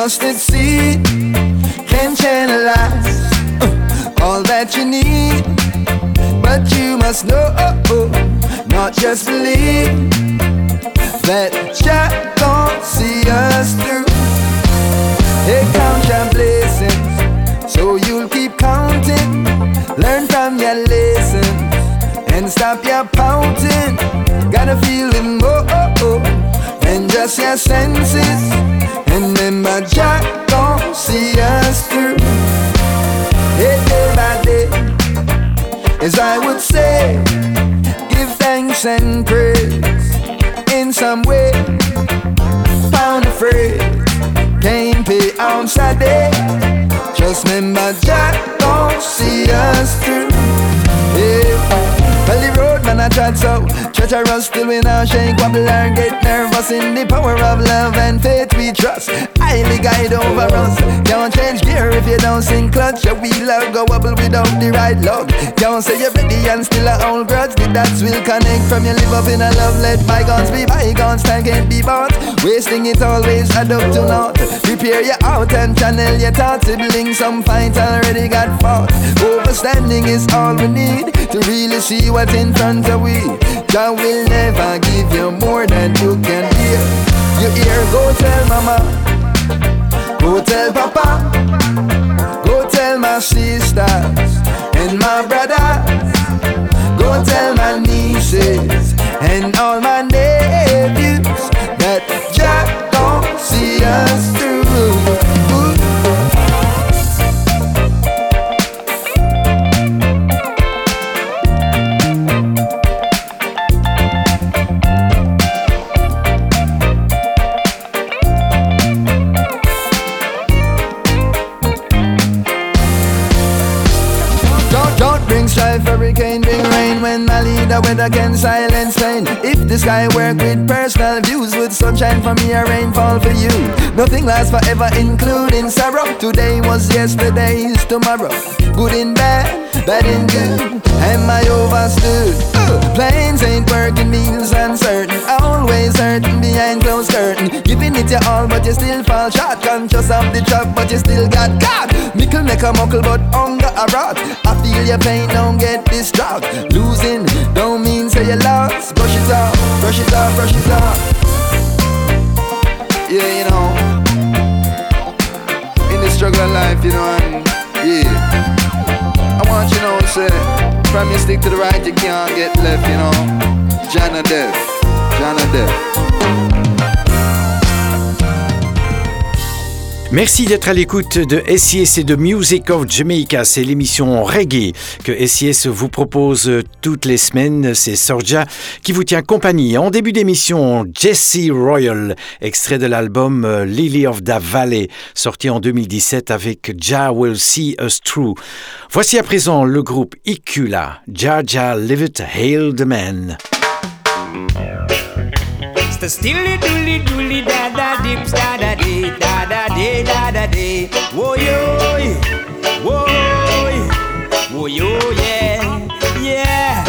Mustard as I would say, give thanks and praise in some way. Pound of phrase, can't pay ounce a day. Just remember, Jah gon' see us through. Yeah. Man I tried so Treacherous still we now shake Wobble or get nervous In the power of love and faith we trust. Highly guide over us. Can't change gear if you don't sing clutch. Your wheel will go wobble without the right lug Can't say you're ready and still a old grudge. The dots will connect from your live up in a love Let bygones be bygones, time can't be bought. Wasting it always add up to naught. Prepare your out and channel your thoughts. Siblings some fight already got fought. Overstanding is all we need To really see what's in front we God will never give you more than you can hear You hear, go tell mama. Go tell papa. Go tell my sisters And my brothers Go tell my nieces And all my nephews That Jah don't see us through leader weather can silence pain If the sky work with personal views Would sunshine for me or rainfall for you. Nothing lasts forever including sorrow. Today was yesterday's tomorrow. Good in bad, bad in good. Am I overstood? Uh, planes ain't working, means uncertain Always hurting behind closed curtain. Giving it your all but you still fall short. Conscious of the trap but you still got God Mickle make a muckle but hunger a rot. I feel your pain, don't get distraught. Losing don't mean say you lost. Brush it off, brush it off, brush it off. Yeah, you know. In the struggle of life, you know, and yeah. I want you to know, say From you stick to the right, you can't get left, you know. Jana Death Merci d'être à l'écoute de SIS et de Music of Jamaica. C'est l'émission reggae que SIS vous propose toutes les semaines. C'est Sorja qui vous tient compagnie. En début d'émission, Jesse Royal, extrait de l'album euh, Lily of the Valley, sorti en 2017 avec Jah Will See Us Through. Voici à présent le groupe Icula. Jah Jah Live It, Hail the Man. The stilly doolly doolly da da dips da da dee da da dee da da dee. Whoa yo, whoa, whoa yo yeah, yeah.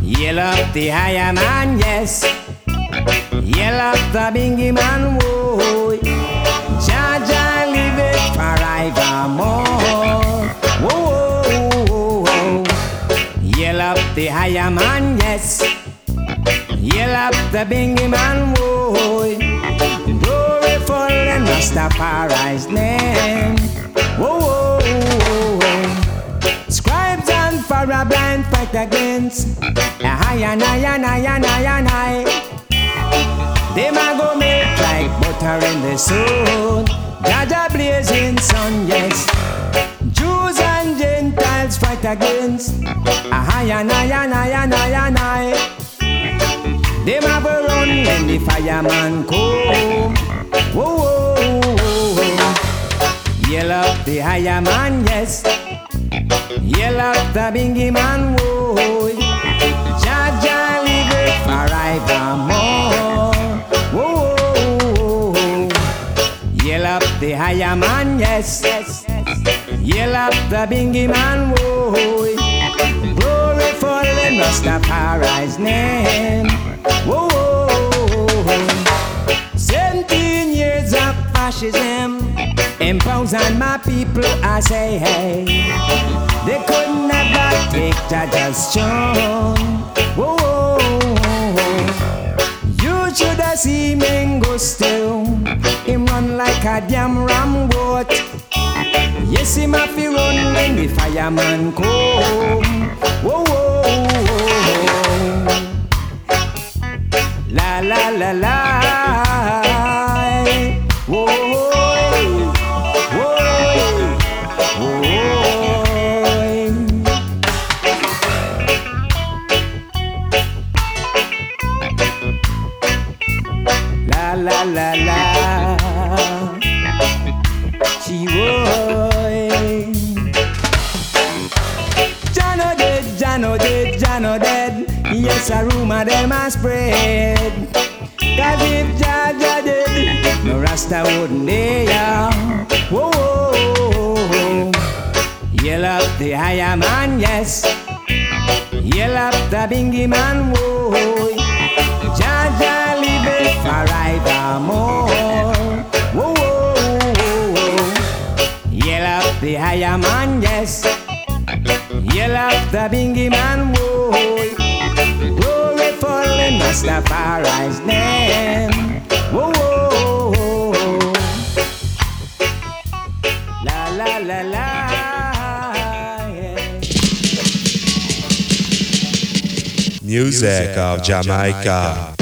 Yell up the higher man, yes. Yell up the bingy man, whoa. Jah Jah live it forevermore. Whoa, whoa, whoa, whoa. Yell up the higher man, yes. Yell up the bingy man, boy. Glory for the Rastafari's name. Whoa, whoa, whoa. Scribes and blind fight against a higher, higher, higher, higher, higher. They might go make like butter in the sun. Jaja blazing sun, yes. Jews and Gentiles fight against a higher, higher, higher, higher, higher. Them the fireman come. Whoa, whoa, whoa. Yell up the higher man, yes. Yell up the bingy man, whoa. Jaja live it forevermore. Whoa, whoa, whoa. Yell up the higher man, yes. Yell up the bingy man, whoa. Glory for the Rastafari's name. Fascism imposing my people. I say, hey, they could never take Jaja's throne. Whoa, whoa, whoa. You should have seen Mingo still. Him run like a damn ram goat. Yes, him have to run when the fireman come. Whoa, whoa, whoa, whoa la la la. Whoa, them a spread. Cause if Jaja did, no Rasta wouldn't dare. Whoa, whoa, whoa. Yell up the higher man, yes. Yell up the bingy man, whoa. Jaja live it forevermore. Whoa, whoa, whoa. Yell up the higher man, yes. Yell up the bingy man, whoa Rastafari's name. Whoa, whoa, whoa. La, la, la, la. Music of Jamaica. So put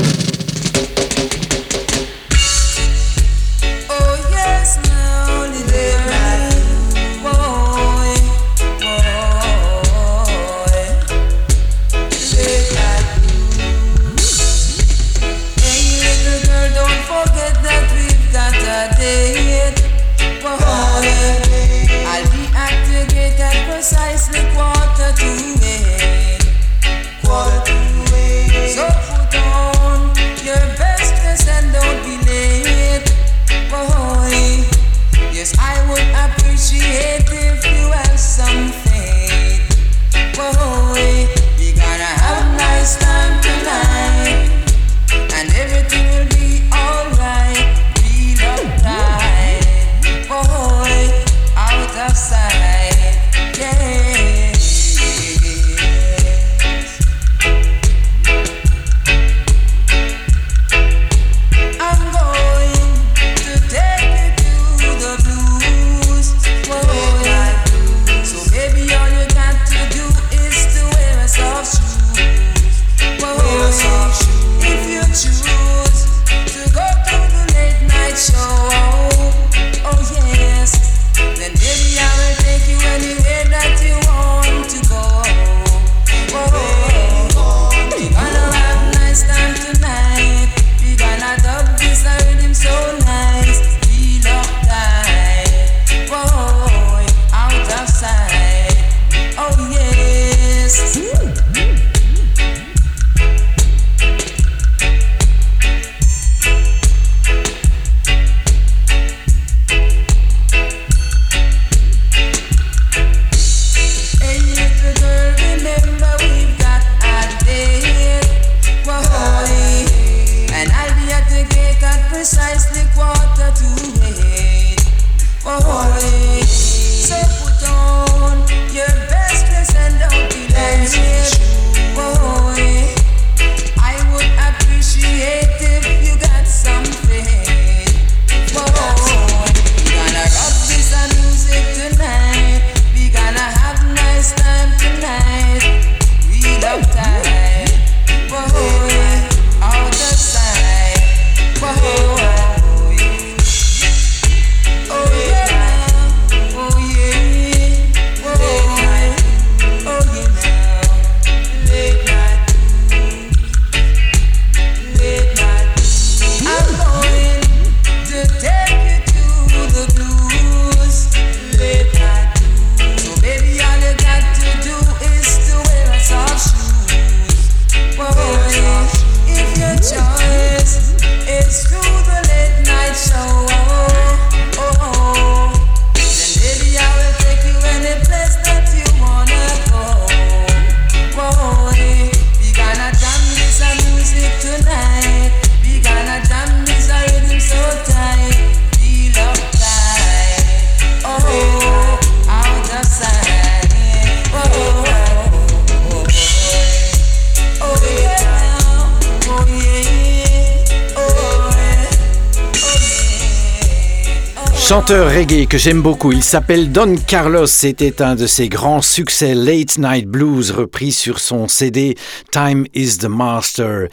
chanteur reggae que j'aime beaucoup. Il s'appelle Don Carlos. C'était un de ses grands succès Late Night Blues repris sur son CD Time is the Master.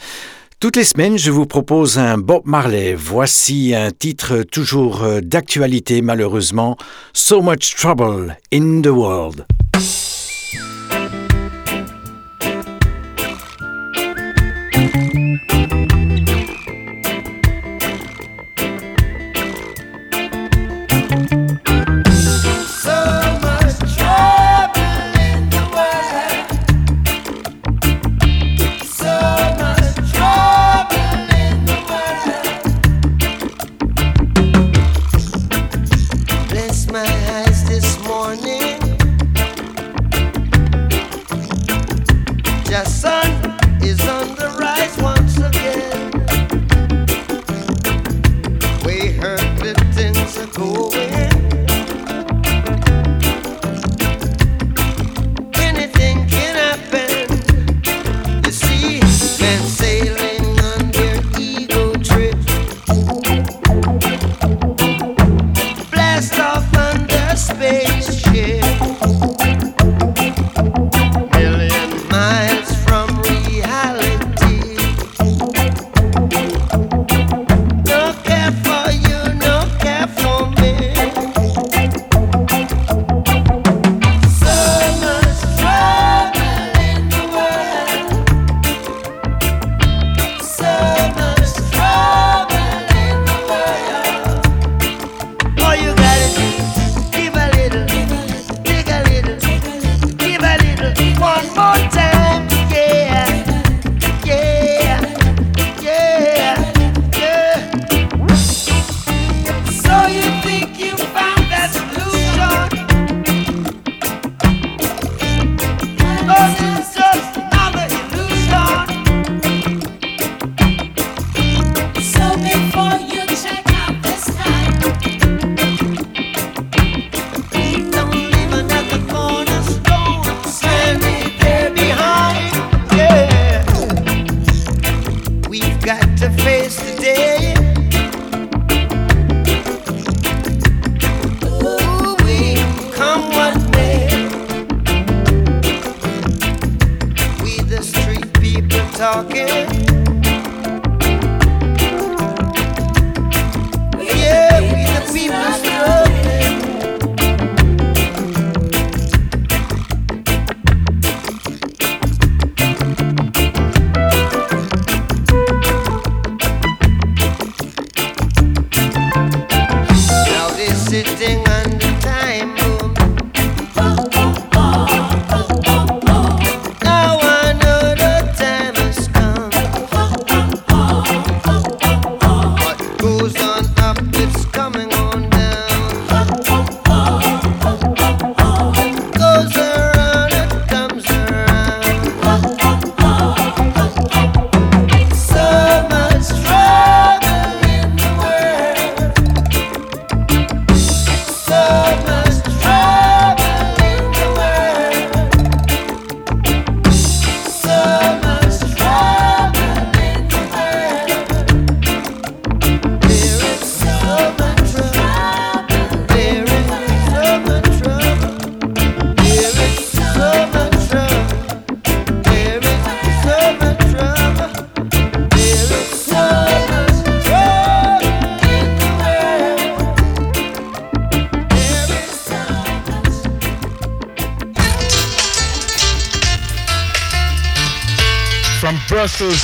Toutes les semaines, je vous propose un Bob Marley. Voici un titre toujours euh, d'actualité malheureusement. So Much Trouble in the World.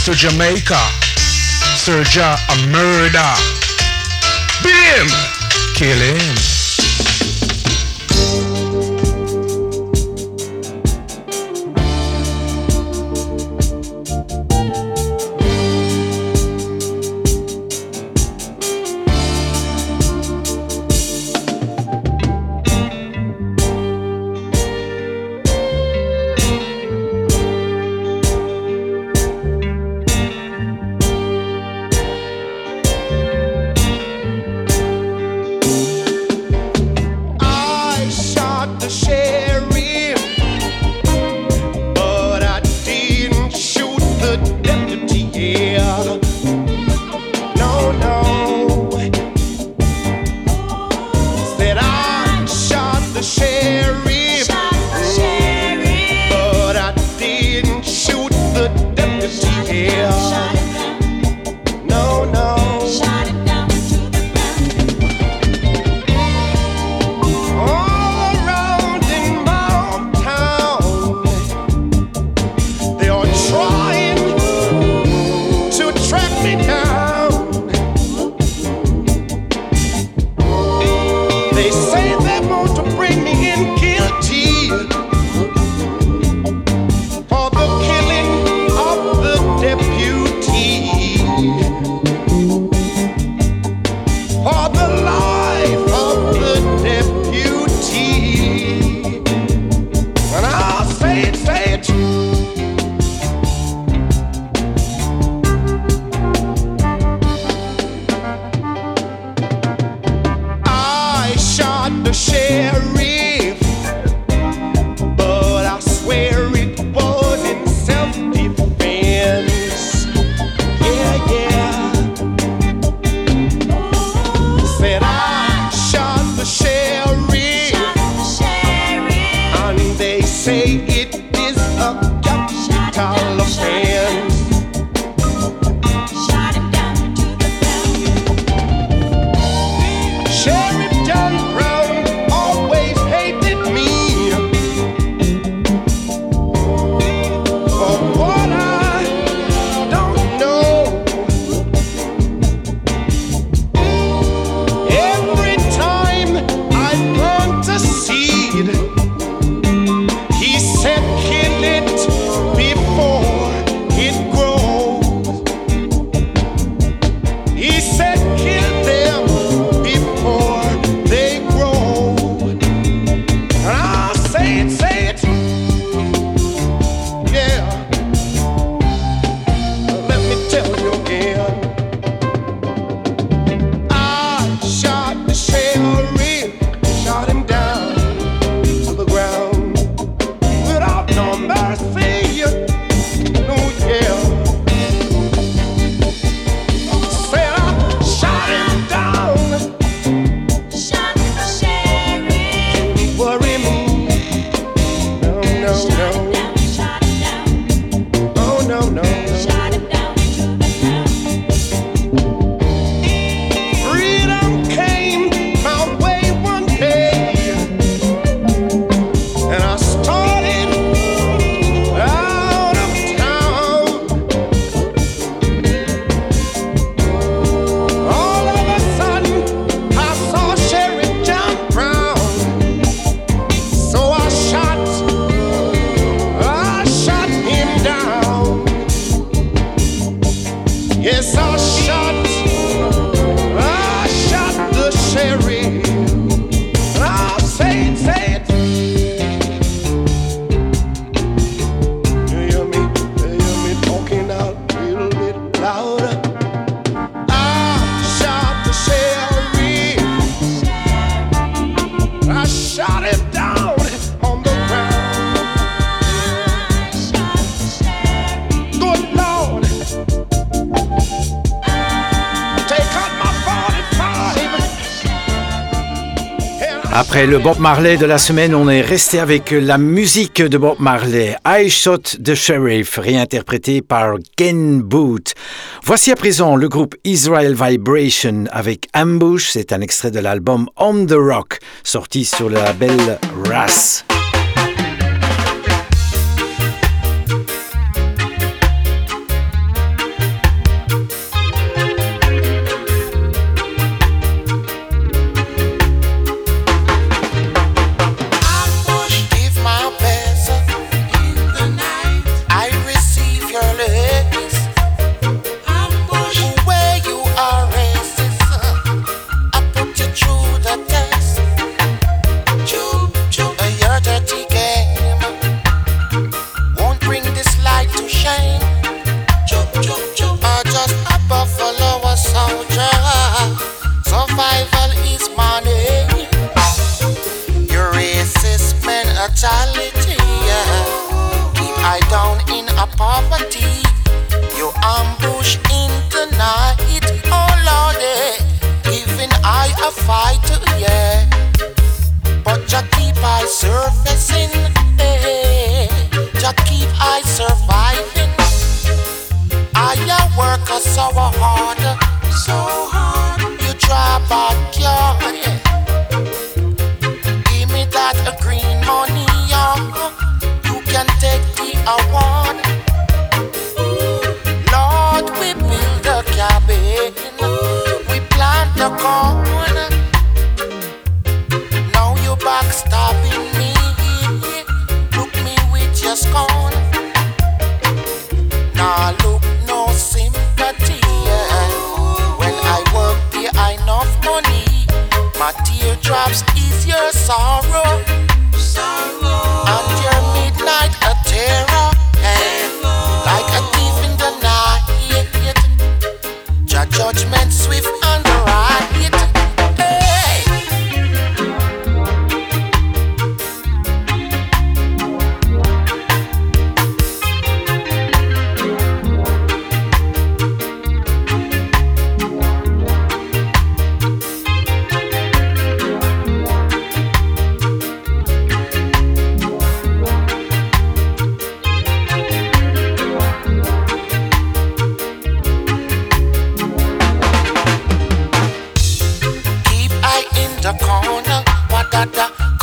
To Jamaica. Serja a murder. Beat him. Kill him. Le Bob Marley de la semaine, on est resté avec la musique de Bob Marley, I Shot the Sheriff, réinterprété par Ken Boot. Voici à présent le groupe Israel Vibration avec Ambush, c'est un extrait de l'album On the Rock, sorti sur le label RAS.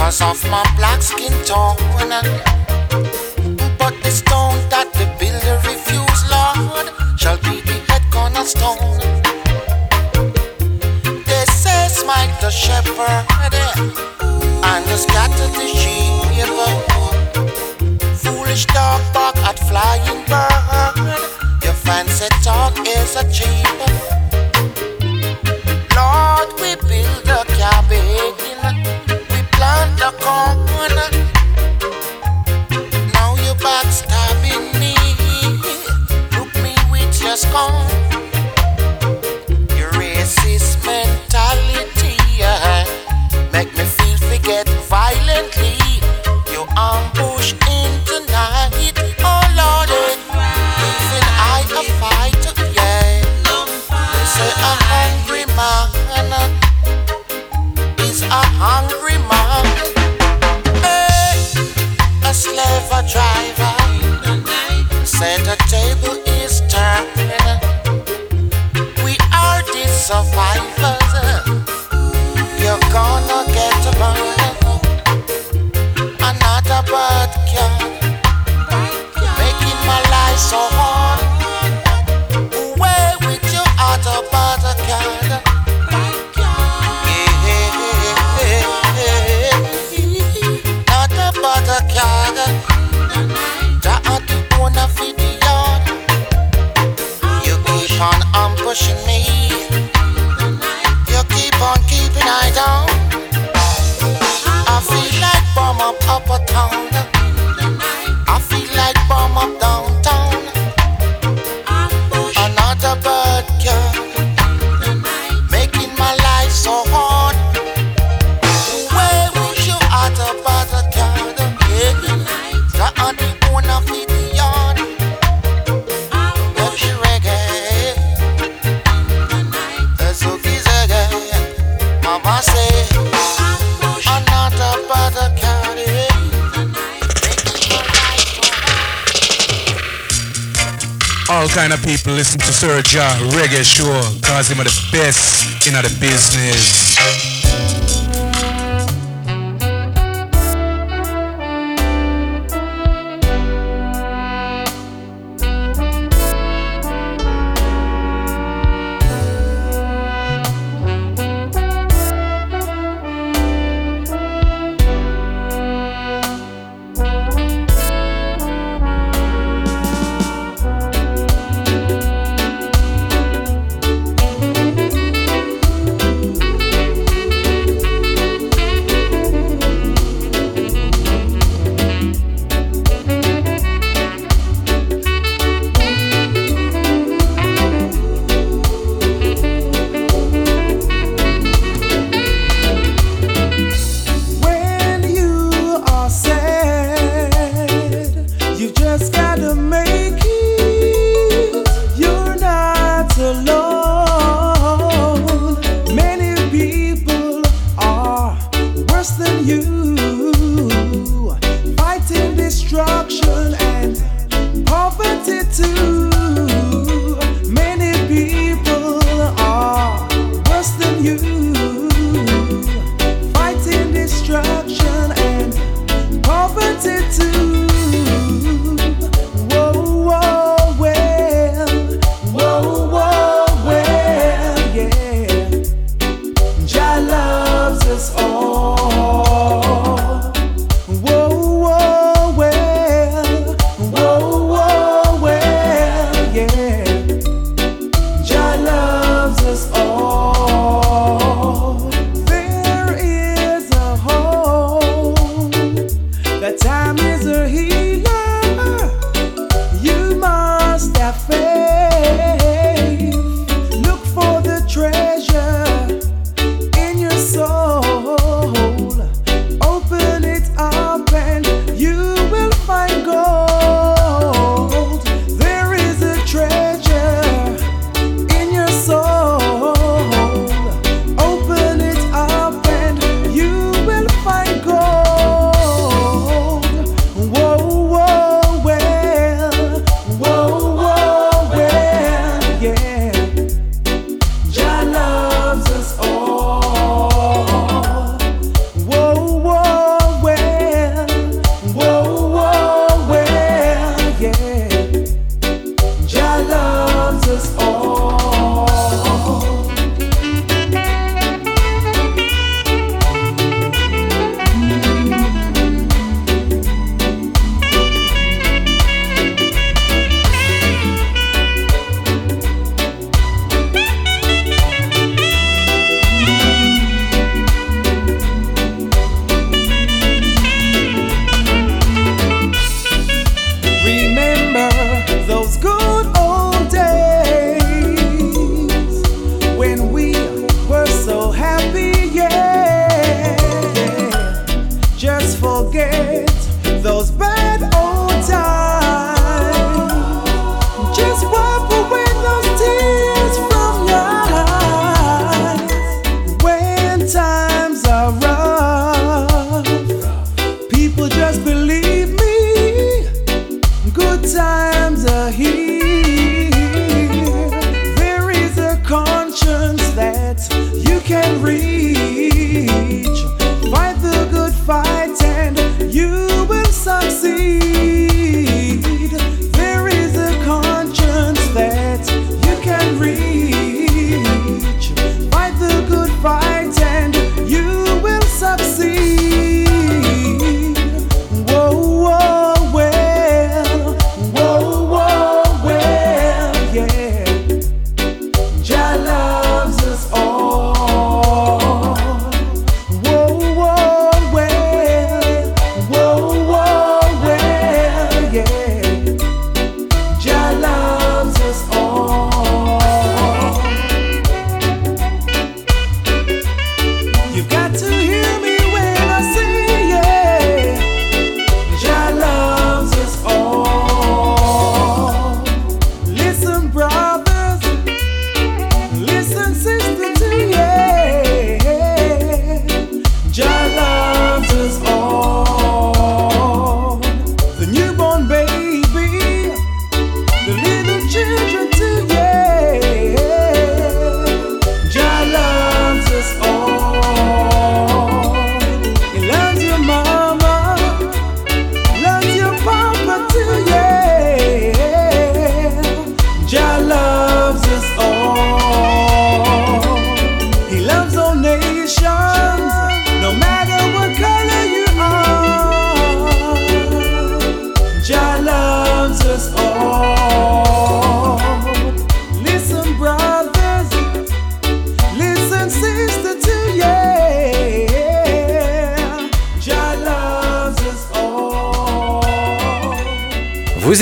because of my black skin tone. But the stone that the builder refused, Lord, shall be the head cornerstone. They say smite the shepherd and scatter the sheep. Foolish dog bark at flying bird. Your fancy talk is a cheap. Lord, we build a cabin. Now you're backstabbing me. Look me with your scorn. kind of people listen to Sir Ja Reggae Show, cause him are the best in the business.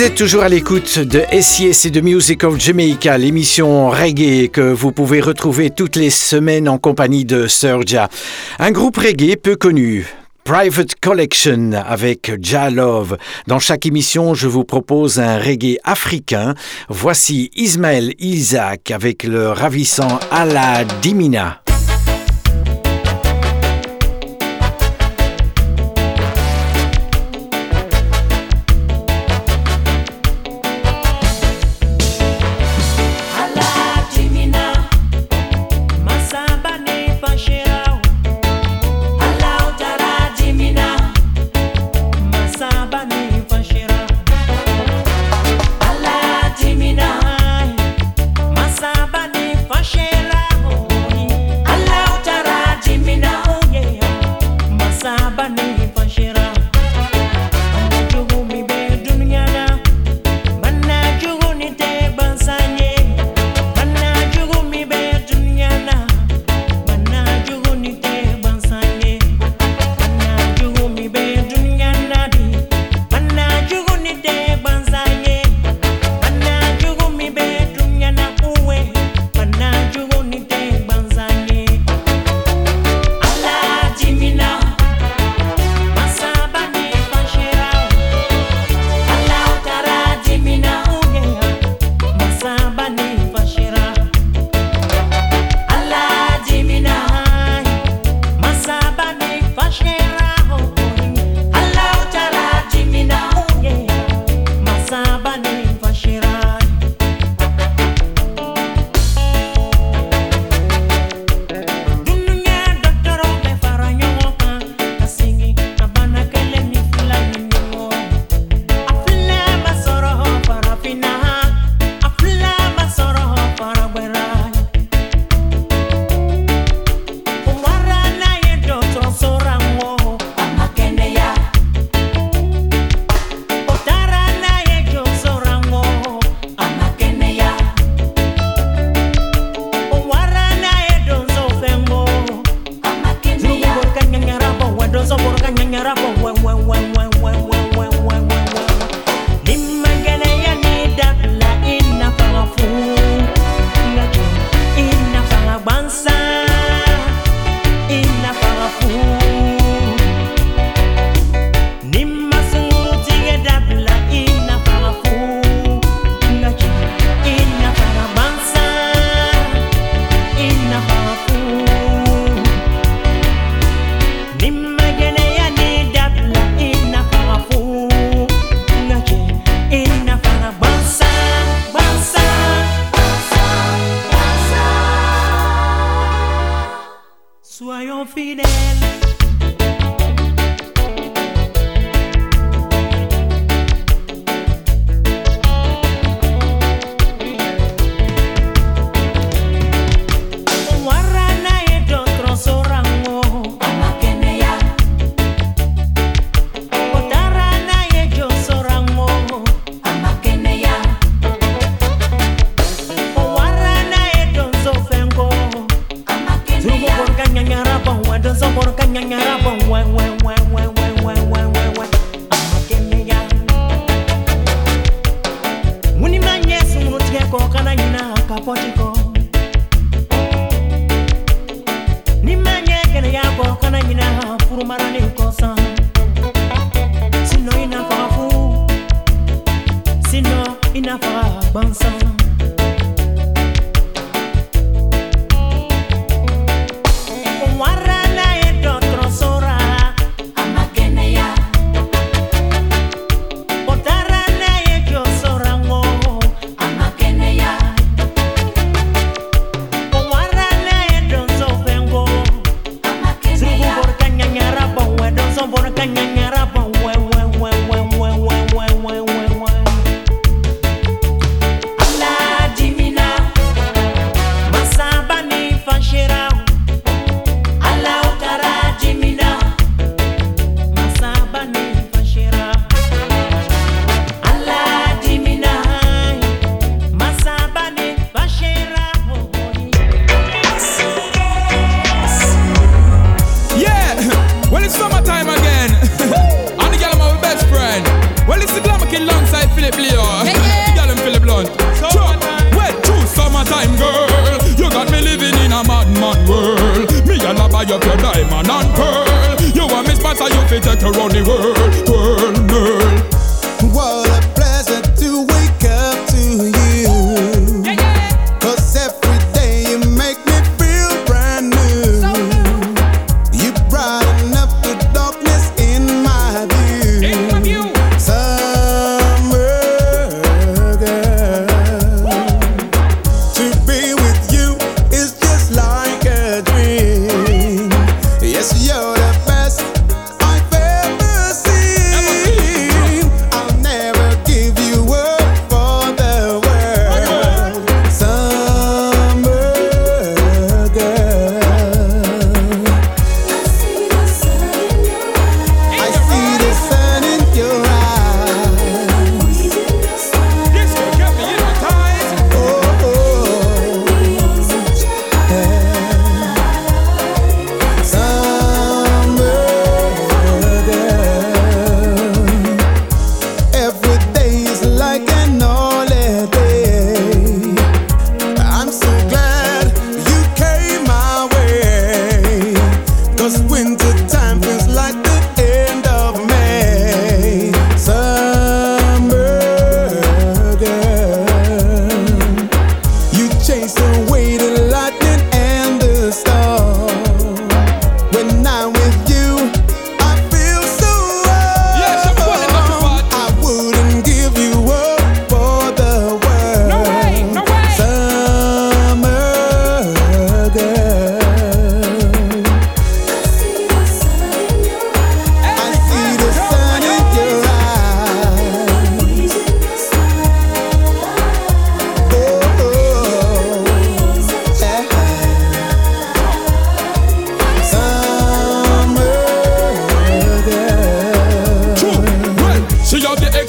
Êtes toujours à l'écoute de SIS et de Music of Jamaica, l'émission reggae que vous pouvez retrouver toutes les semaines en compagnie de Serja. Un groupe reggae peu connu, Private Collection avec Ja Love. Dans chaque émission, je vous propose un reggae africain. Voici Ismaël Isaac avec le ravissant Ala Dimina.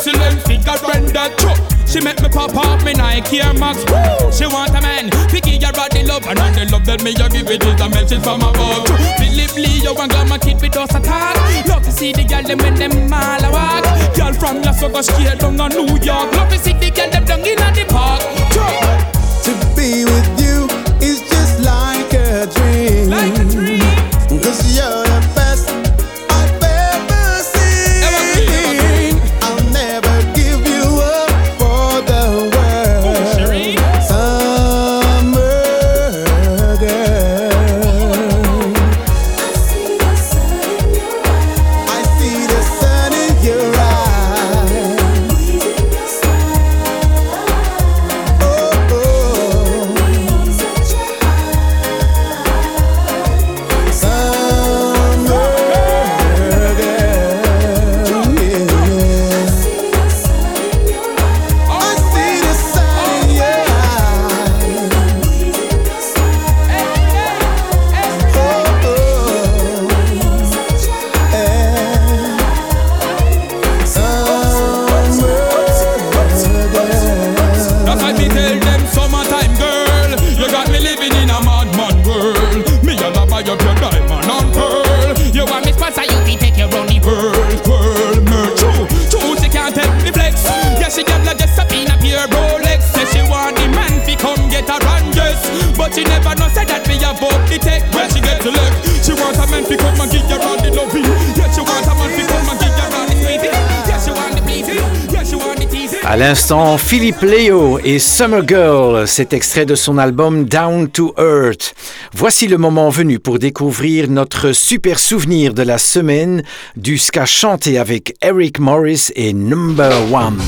Excellent figure render truck. She make me pop off me Nike Air Max. She want a man, figure her the love, and all the love that me a give it is a message from above. Philip you and Glamour kid with us attack. Love to see the girl them when them all a walk. Girl from your so go straight down to New York. Love to see the girl them down in the park. To be with you is just like a dream. Like a dream. Cause you're À l'instant, Philippe Léo et Summer Girl, cet extrait de son album Down to Earth. Voici le moment venu pour découvrir notre super souvenir de la semaine du ska chanté avec Eric Morris et Number One.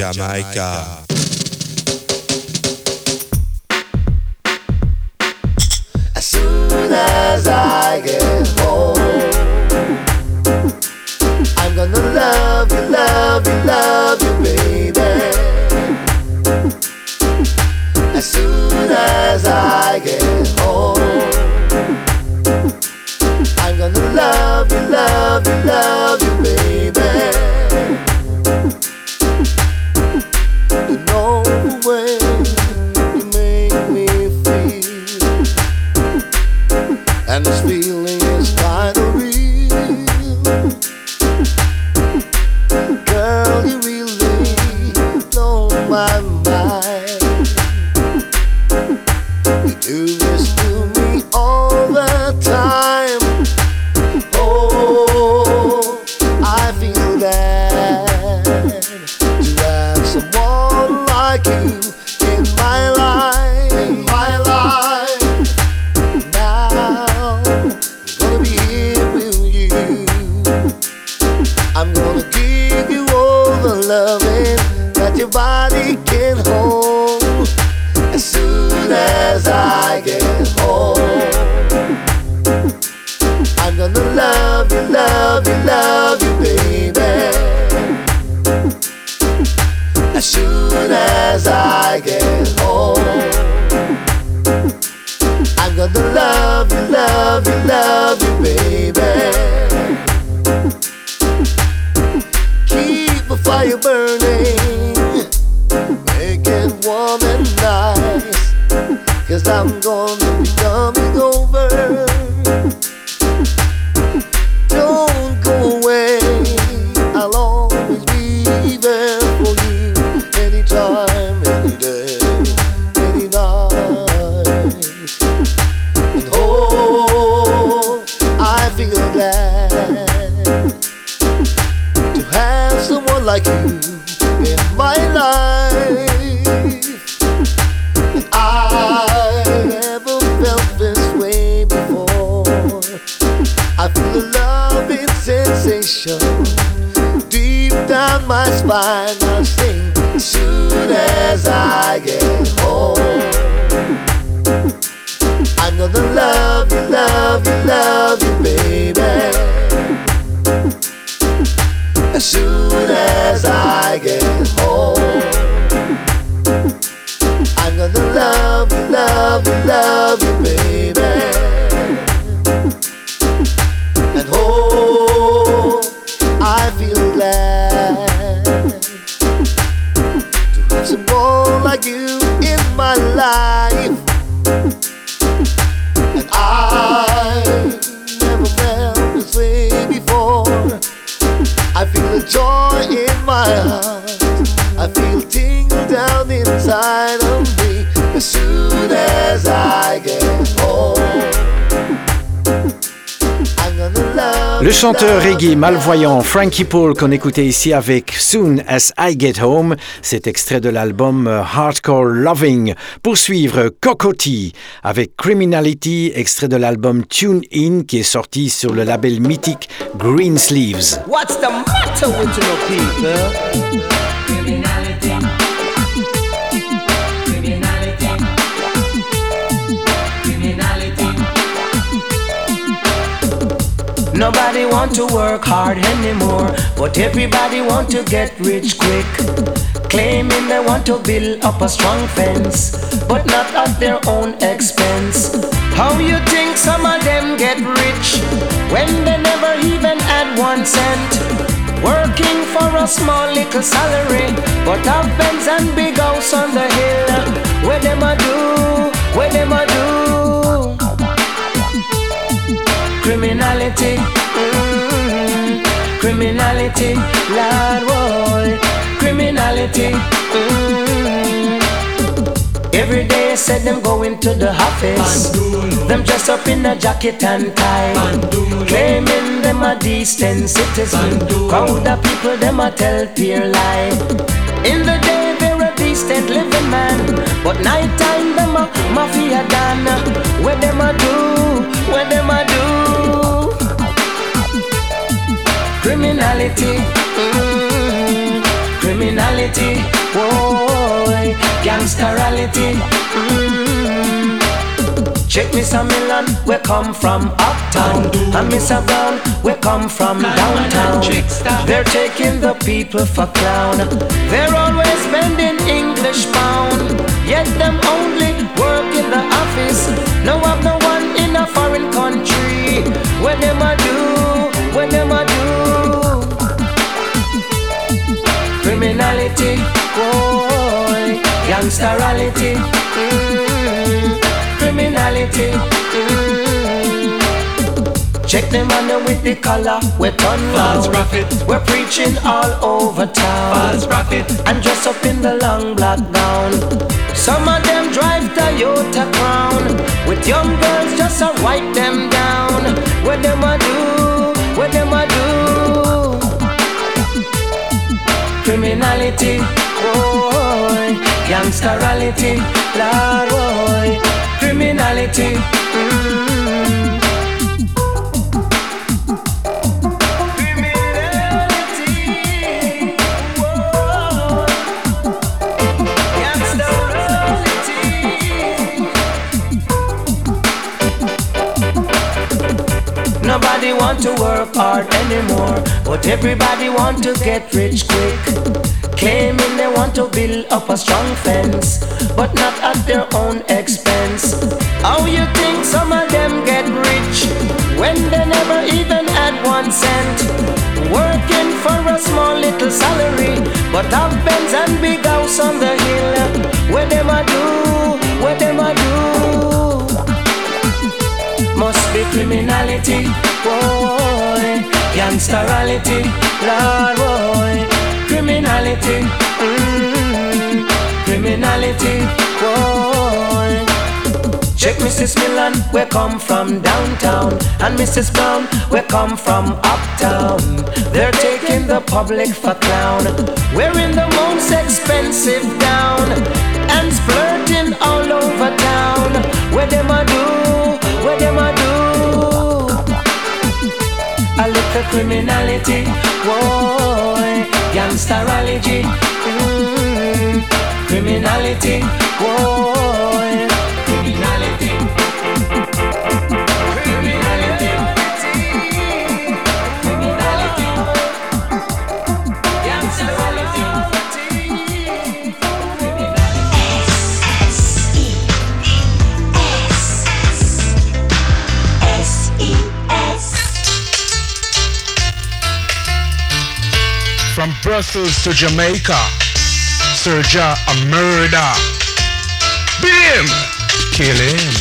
Jamaica. Chanteur reggae malvoyant Frankie Paul qu'on écoutait ici avec Soon as I Get Home, cet extrait de l'album Hardcore Loving. Pour suivre Cocotti avec Criminality, extrait de l'album Tune In qui est sorti sur le label mythique Green Sleeves. What's the matter with? Nobody want to work hard anymore, but everybody want to get rich quick. Claiming they want to build up a strong fence, but not at their own expense. How you think some of them get rich when they never even had one cent? Working for a small little salary, but have Benz and big house on the hill. Where them a do? Where them a do? Criminality, mm, criminality, Lord, boy, criminality. Mm. Every day said them going to the office. Them dress up in a jacket and tie. Claiming them a decent citizen. Crowd of people them a tell peer lie. In the day decent living man. But night time them a mafia dan. Where them a do? Where them a do? Criminality. Mm, criminality. Boy, gangsterality. Mm. Check Mr. Milan, we come from uptown. And Mr. Brown, we come from downtown. They're taking the people for clown. They're always spending English pound. Yet them only work in the office. No have no one in a foreign country. What them a do? What them a do? Criminality, boy, gangsterality, mm, criminality. Check them on with the collar, we're done False prophet. We're preaching all over town. False prophet. And dress up in the long black gown. Some of them drive Toyota Crown. With young girls just to wipe them down. What them a do? What them a do? Criminality, boy, gangsterality, Lord, boy, criminality. Mm. Want to work hard anymore, but everybody want to get rich quick. Claiming they want to build up a strong fence, but not at their own expense. How you think some of them get rich when they never even had one cent? Working for a small little salary, but have Benz and big house on the hill. Where them a do? Where them a do? criminality, boy, gangsterality, Lord, boy, criminality, mm, criminality, boy. Check Mrs. Millan, we come from downtown, and Mrs. Brown, we come from uptown. They're taking the public for clown, wearing the most expensive gown, and flirting all over town. Where them a do? the criminality. Whoa, gangsterology. Mm, criminality. Whoa. From Brussels to Jamaica, Serja a murder. Beat him! Kill him.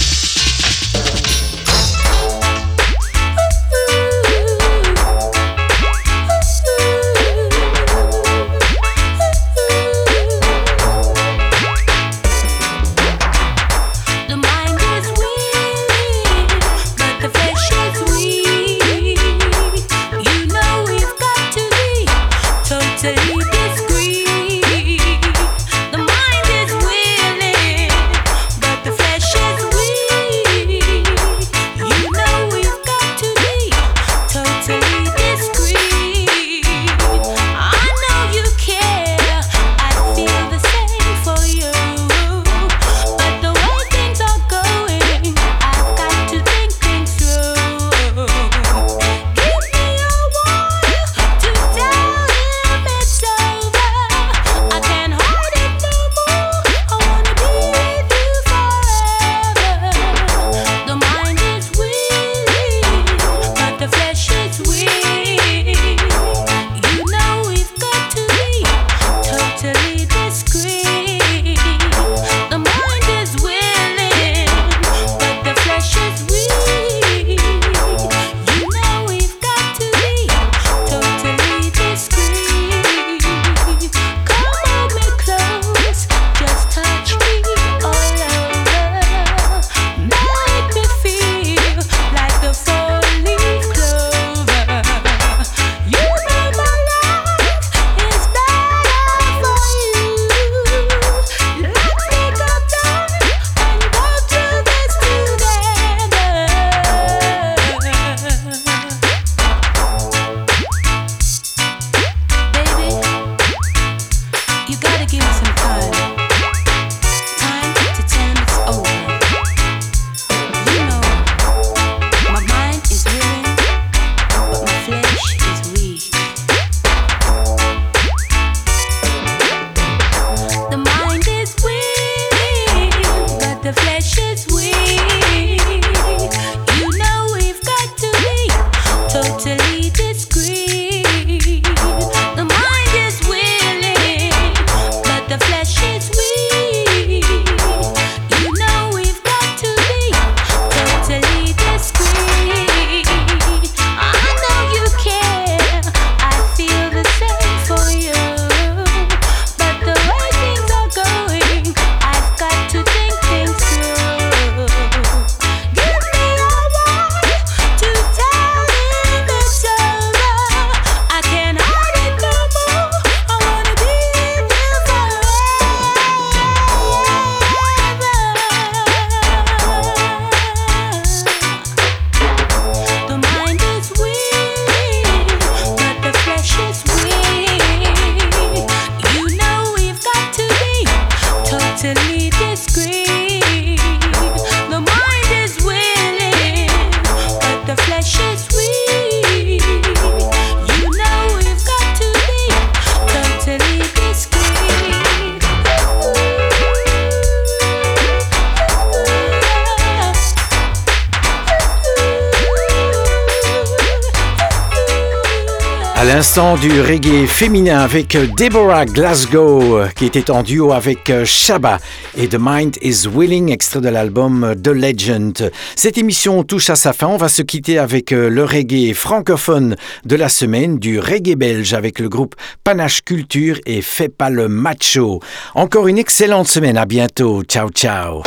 l'instant du reggae féminin avec Deborah Glasgow qui était en duo avec euh, Shaba et The Mind is Willing, extrait de l'album euh, The Legend. Cette émission touche à sa fin. On va se quitter avec euh, le reggae francophone de la semaine, du reggae belge avec le groupe Panache Culture et Fais pas le macho. Encore une excellente semaine. À bientôt. Ciao, ciao.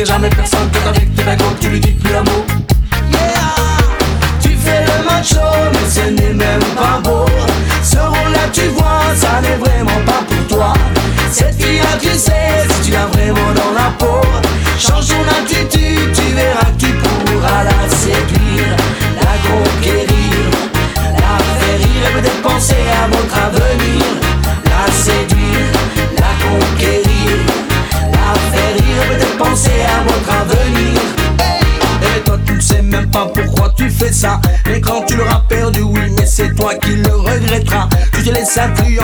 que jamais personne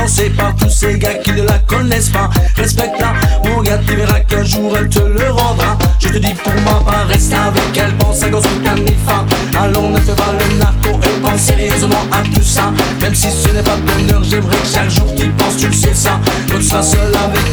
influencée par tous ces gars qui ne la connaissent pas. Respecte-la, mon gars, tu verras qu'un jour elle te le rendra. Je te dis pour ma part, reste avec elle, pense à gosse ou Allons, ne fais pas le narco et pense sérieusement à tout ça. Même si ce n'est pas bonheur, j'aimerais que chaque jour tu penses, tu le sais ça. Que tu sois seul avec